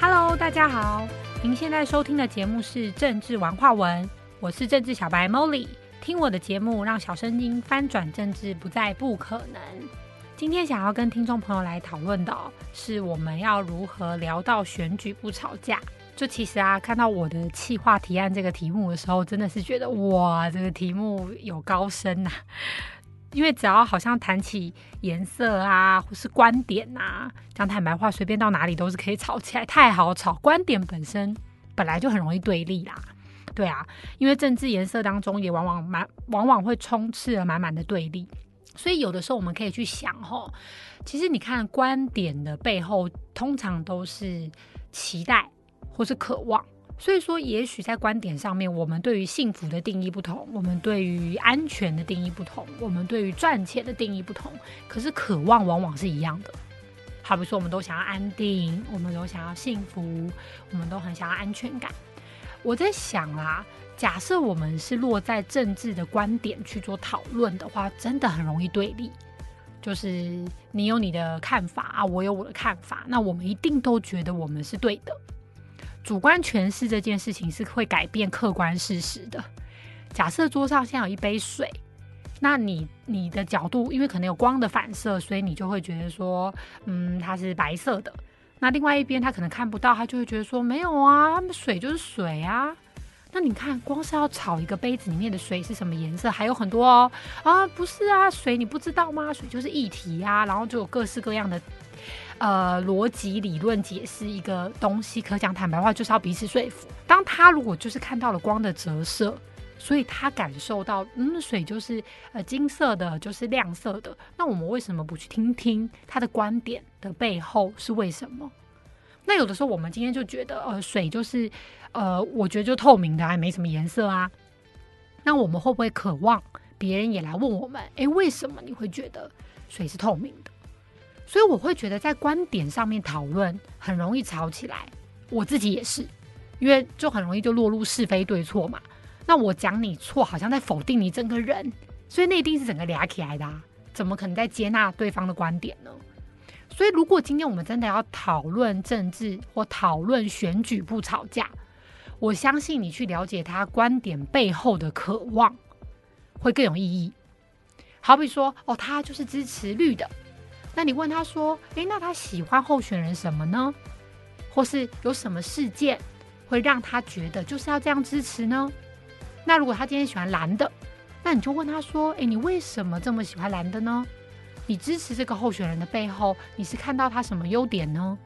Hello，大家好，您现在收听的节目是政治玩话文，我是政治小白 Molly，听我的节目，让小声音翻转政治不再不可能。今天想要跟听众朋友来讨论的是，我们要如何聊到选举不吵架。就其实啊，看到我的企划提案这个题目的时候，真的是觉得哇，这个题目有高深呐。因为只要好像谈起颜色啊，或是观点呐，讲坦白话，随便到哪里都是可以吵起来，太好吵。观点本身本来就很容易对立啦，对啊，因为政治颜色当中也往往满，往往会充斥了满满的对立，所以有的时候我们可以去想吼，其实你看观点的背后，通常都是期待或是渴望。所以说，也许在观点上面，我们对于幸福的定义不同，我们对于安全的定义不同，我们对于赚钱的定义不同。可是渴望往往是一样的。好比说，我们都想要安定，我们都想要幸福，我们都很想要安全感。我在想啊，假设我们是落在政治的观点去做讨论的话，真的很容易对立。就是你有你的看法啊，我有我的看法，那我们一定都觉得我们是对的。主观诠释这件事情是会改变客观事实的。假设桌上现在有一杯水，那你你的角度，因为可能有光的反射，所以你就会觉得说，嗯，它是白色的。那另外一边他可能看不到，他就会觉得说，没有啊，水就是水啊。那你看，光是要炒一个杯子里面的水是什么颜色，还有很多哦。啊，不是啊，水你不知道吗？水就是液体啊，然后就有各式各样的。呃，逻辑理论解释一个东西，可讲坦白话就是要彼此说服。当他如果就是看到了光的折射，所以他感受到，嗯，水就是呃金色的，就是亮色的。那我们为什么不去听听他的观点的背后是为什么？那有的时候我们今天就觉得，呃，水就是呃，我觉得就透明的，还没什么颜色啊。那我们会不会渴望别人也来问我们，诶，为什么你会觉得水是透明的？所以我会觉得在观点上面讨论很容易吵起来，我自己也是，因为就很容易就落入是非对错嘛。那我讲你错，好像在否定你整个人，所以那一定是整个俩起来的，啊怎么可能在接纳对方的观点呢？所以如果今天我们真的要讨论政治或讨论选举不吵架，我相信你去了解他观点背后的渴望会更有意义。好比说，哦，他就是支持绿的。那你问他说：“诶，那他喜欢候选人什么呢？或是有什么事件会让他觉得就是要这样支持呢？”那如果他今天喜欢蓝的，那你就问他说：“诶，你为什么这么喜欢蓝的呢？你支持这个候选人的背后，你是看到他什么优点呢？”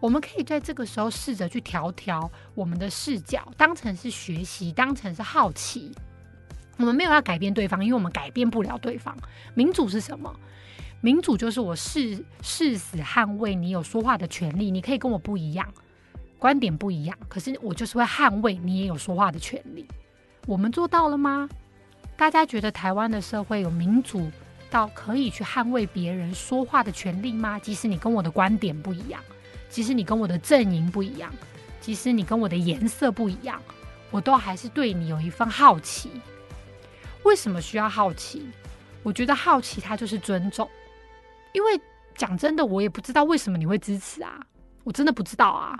我们可以在这个时候试着去调调我们的视角，当成是学习，当成是好奇。我们没有要改变对方，因为我们改变不了对方。民主是什么？民主就是我誓誓死捍卫你有说话的权利，你可以跟我不一样，观点不一样，可是我就是会捍卫你也有说话的权利。我们做到了吗？大家觉得台湾的社会有民主到可以去捍卫别人说话的权利吗？即使你跟我的观点不一样，即使你跟我的阵营不一样，即使你跟我的颜色不一样，我都还是对你有一份好奇。为什么需要好奇？我觉得好奇它就是尊重。因为讲真的，我也不知道为什么你会支持啊，我真的不知道啊，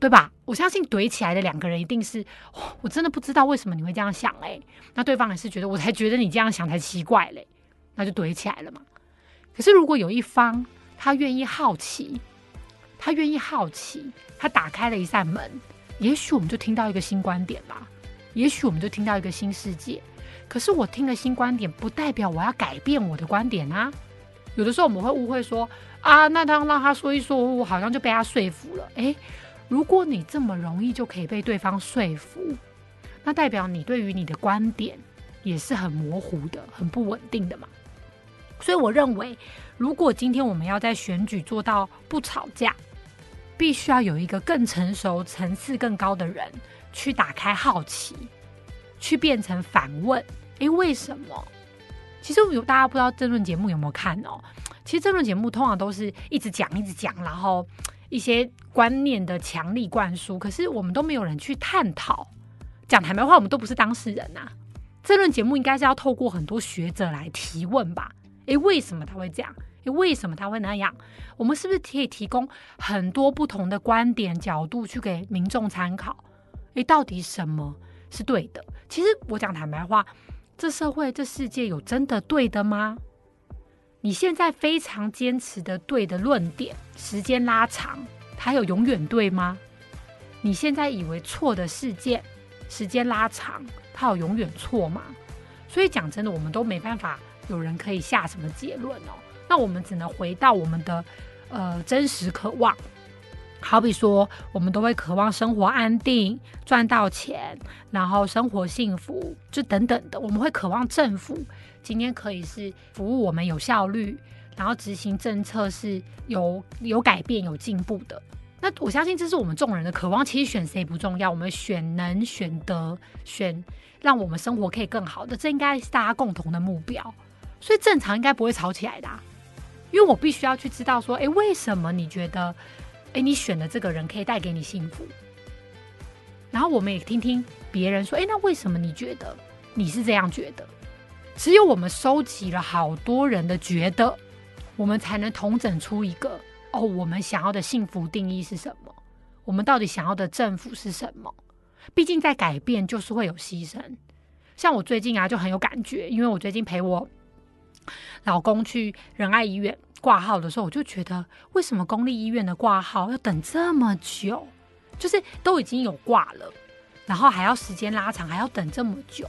对吧？我相信怼起来的两个人一定是，我真的不知道为什么你会这样想哎，那对方也是觉得，我才觉得你这样想才奇怪嘞，那就怼起来了嘛。可是如果有一方他愿意好奇，他愿意好奇，他打开了一扇门，也许我们就听到一个新观点吧，也许我们就听到一个新世界。可是我听了新观点，不代表我要改变我的观点啊。有的时候我们会误会说啊，那他让他说一说，我好像就被他说服了。诶，如果你这么容易就可以被对方说服，那代表你对于你的观点也是很模糊的、很不稳定的嘛。所以我认为，如果今天我们要在选举做到不吵架，必须要有一个更成熟、层次更高的人去打开好奇，去变成反问：诶，为什么？其实有大家不知道争论节目有没有看哦？其实争论节目通常都是一直讲一直讲，然后一些观念的强力灌输，可是我们都没有人去探讨。讲坦白话，我们都不是当事人呐。争论节目应该是要透过很多学者来提问吧？诶，为什么他会这样？诶，为什么他会那样？我们是不是可以提供很多不同的观点角度去给民众参考？诶，到底什么是对的？其实我讲坦白话，这社会、这世界有真的对的吗？你现在非常坚持的对的论点，时间拉长，它有永远对吗？你现在以为错的事件，时间拉长，它有永远错吗？所以讲真的，我们都没办法有人可以下什么结论哦。那我们只能回到我们的呃真实渴望。好比说，我们都会渴望生活安定、赚到钱，然后生活幸福，就等等的。我们会渴望政府今天可以是服务我们有效率，然后执行政策是有有改变、有进步的。那我相信这是我们众人的渴望。其实选谁不重要，我们选能、选得、选让我们生活可以更好的，这应该是大家共同的目标。所以正常应该不会吵起来的，因为我必须要去知道说，诶，为什么你觉得？哎，你选的这个人可以带给你幸福，然后我们也听听别人说，哎，那为什么你觉得你是这样觉得？只有我们收集了好多人的觉得，我们才能统整出一个哦，我们想要的幸福定义是什么？我们到底想要的政府是什么？毕竟在改变就是会有牺牲。像我最近啊就很有感觉，因为我最近陪我老公去仁爱医院。挂号的时候，我就觉得为什么公立医院的挂号要等这么久？就是都已经有挂了，然后还要时间拉长，还要等这么久。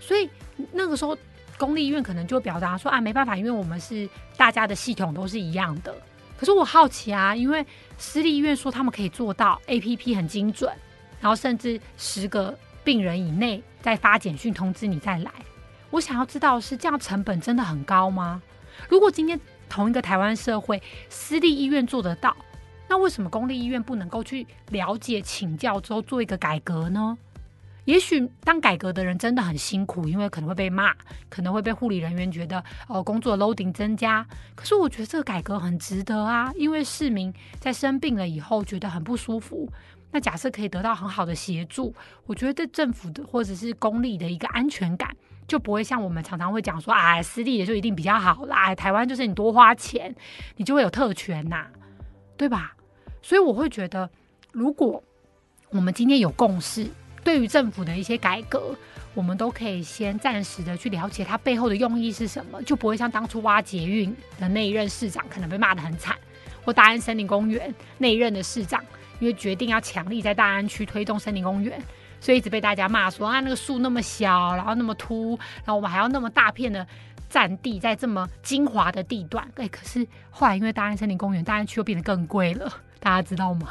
所以那个时候，公立医院可能就表达说啊，没办法，因为我们是大家的系统都是一样的。可是我好奇啊，因为私立医院说他们可以做到 A P P 很精准，然后甚至十个病人以内再发简讯通知你再来。我想要知道是这样，成本真的很高吗？如果今天。同一个台湾社会，私立医院做得到，那为什么公立医院不能够去了解、请教之后做一个改革呢？也许当改革的人真的很辛苦，因为可能会被骂，可能会被护理人员觉得哦工作 loading 增加。可是我觉得这个改革很值得啊，因为市民在生病了以后觉得很不舒服，那假设可以得到很好的协助，我觉得对政府的或者是公立的一个安全感。就不会像我们常常会讲说，啊，私立的就一定比较好啦。台湾就是你多花钱，你就会有特权呐，对吧？所以我会觉得，如果我们今天有共识，对于政府的一些改革，我们都可以先暂时的去了解它背后的用意是什么，就不会像当初挖捷运的那一任市长可能被骂得很惨，或大安森林公园那一任的市长，因为决定要强力在大安区推动森林公园。所以一直被大家骂说啊，那个树那么小，然后那么秃，然后我们还要那么大片的占地，在这么精华的地段。哎，可是后来因为大安森林公园、大安区又变得更贵了，大家知道吗？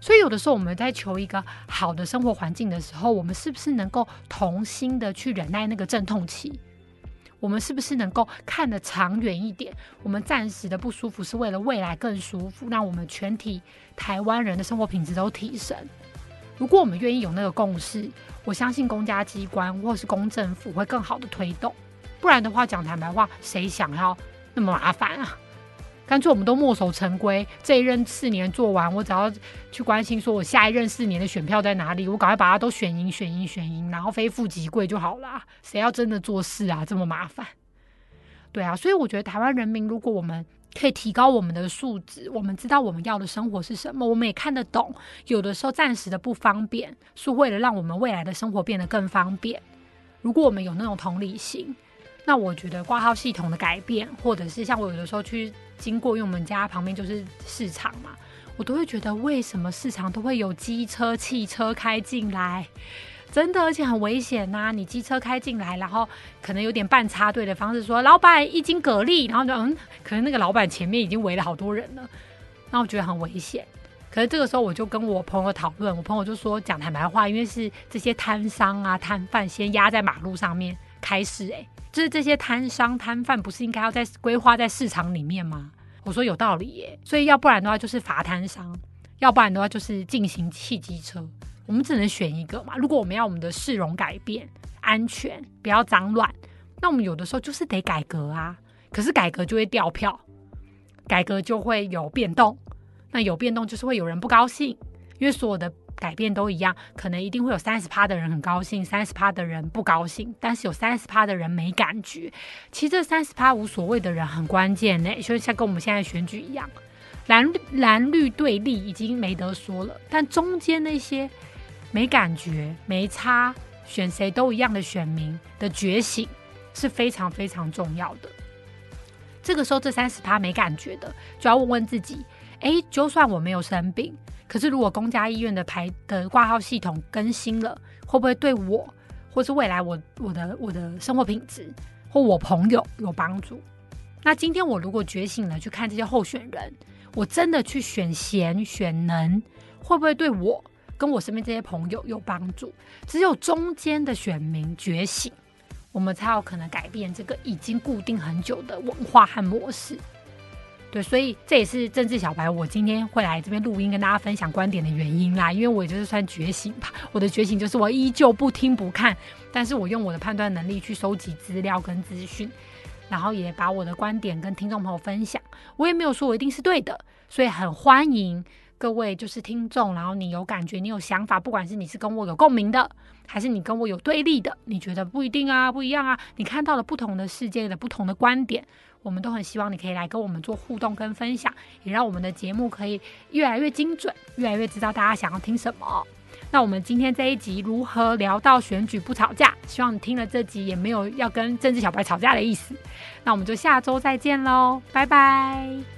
所以有的时候我们在求一个好的生活环境的时候，我们是不是能够同心的去忍耐那个阵痛期？我们是不是能够看得长远一点？我们暂时的不舒服是为了未来更舒服，让我们全体台湾人的生活品质都提升。如果我们愿意有那个共识，我相信公家机关或是公政府会更好的推动。不然的话，讲坦白话，谁想要那么麻烦啊？干脆我们都墨守成规，这一任四年做完，我只要去关心说我下一任四年的选票在哪里，我赶快把它都选赢、选赢、选赢，然后非富即贵就好了。谁要真的做事啊？这么麻烦？对啊，所以我觉得台湾人民，如果我们可以提高我们的素质，我们知道我们要的生活是什么，我们也看得懂。有的时候暂时的不方便，是为了让我们未来的生活变得更方便。如果我们有那种同理心，那我觉得挂号系统的改变，或者是像我有的时候去经过，因为我们家旁边就是市场嘛，我都会觉得为什么市场都会有机车、汽车开进来。真的，而且很危险呐！你机车开进来，然后可能有点半插队的方式，说老板一斤蛤蜊，然后就嗯，可能那个老板前面已经围了好多人了，那我觉得很危险。可是这个时候我就跟我朋友讨论，我朋友就说讲坦白话，因为是这些摊商啊、摊贩先压在马路上面开始，哎，就是这些摊商摊贩不是应该要在规划在市场里面吗？我说有道理耶，所以要不然的话就是罚摊商，要不然的话就是进行汽机车。我们只能选一个嘛？如果我们要我们的市容改变、安全，不要脏乱，那我们有的时候就是得改革啊。可是改革就会掉票，改革就会有变动。那有变动就是会有人不高兴，因为所有的改变都一样，可能一定会有三十趴的人很高兴，三十趴的人不高兴，但是有三十趴的人没感觉。其实这三十趴无所谓的人很关键呢，就像跟我们现在选举一样，蓝蓝绿对立已经没得说了，但中间那些没感觉、没差，选谁都一样的选民的觉醒是非常非常重要的。这个时候，这三十趴没感觉的，就要问问自己：哎，就算我没有生病。可是，如果公家医院的排的挂号系统更新了，会不会对我，或是未来我我的我的生活品质，或我朋友有帮助？那今天我如果觉醒了，去看这些候选人，我真的去选贤选能，会不会对我跟我身边这些朋友有帮助？只有中间的选民觉醒，我们才有可能改变这个已经固定很久的文化和模式。对，所以这也是政治小白，我今天会来这边录音跟大家分享观点的原因啦。因为我也就是算觉醒吧，我的觉醒就是我依旧不听不看，但是我用我的判断能力去收集资料跟资讯，然后也把我的观点跟听众朋友分享。我也没有说我一定是对的，所以很欢迎各位就是听众，然后你有感觉，你有想法，不管是你是跟我有共鸣的，还是你跟我有对立的，你觉得不一定啊，不一样啊，你看到了不同的世界的不同的观点。我们都很希望你可以来跟我们做互动跟分享，也让我们的节目可以越来越精准，越来越知道大家想要听什么。那我们今天这一集如何聊到选举不吵架？希望你听了这集也没有要跟政治小白吵架的意思。那我们就下周再见喽，拜拜。